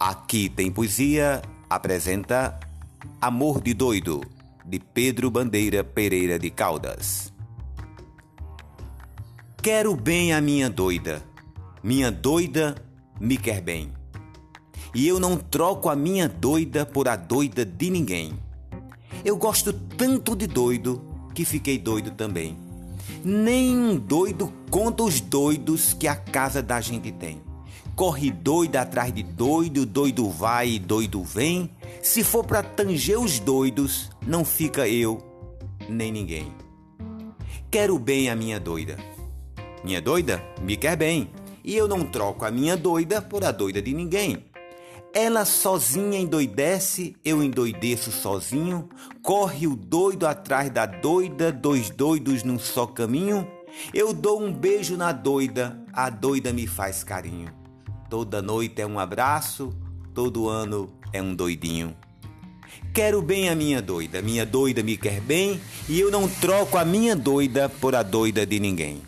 Aqui tem poesia apresenta Amor de Doido, de Pedro Bandeira Pereira de Caldas. Quero bem a minha doida, minha doida me quer bem. E eu não troco a minha doida por a doida de ninguém. Eu gosto tanto de doido que fiquei doido também. Nem um doido conta os doidos que a casa da gente tem. Corre doido atrás de doido, doido vai e doido vem. Se for para tanger os doidos, não fica eu nem ninguém. Quero bem a minha doida. Minha doida me quer bem, e eu não troco a minha doida por a doida de ninguém. Ela sozinha endoidece, eu endoideço sozinho. Corre o doido atrás da doida, dois doidos num só caminho. Eu dou um beijo na doida, a doida me faz carinho. Toda noite é um abraço, todo ano é um doidinho. Quero bem a minha doida, minha doida me quer bem e eu não troco a minha doida por a doida de ninguém.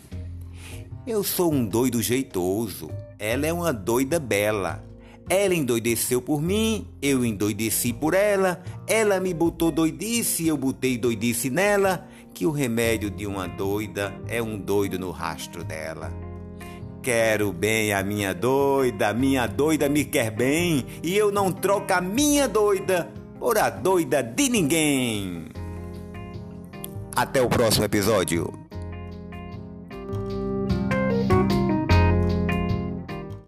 Eu sou um doido jeitoso, ela é uma doida bela. Ela endoideceu por mim, eu endoideci por ela, ela me botou doidice, eu botei doidice nela, que o remédio de uma doida é um doido no rastro dela. Quero bem a minha doida, minha doida me quer bem, e eu não troco a minha doida por a doida de ninguém. Até o próximo episódio.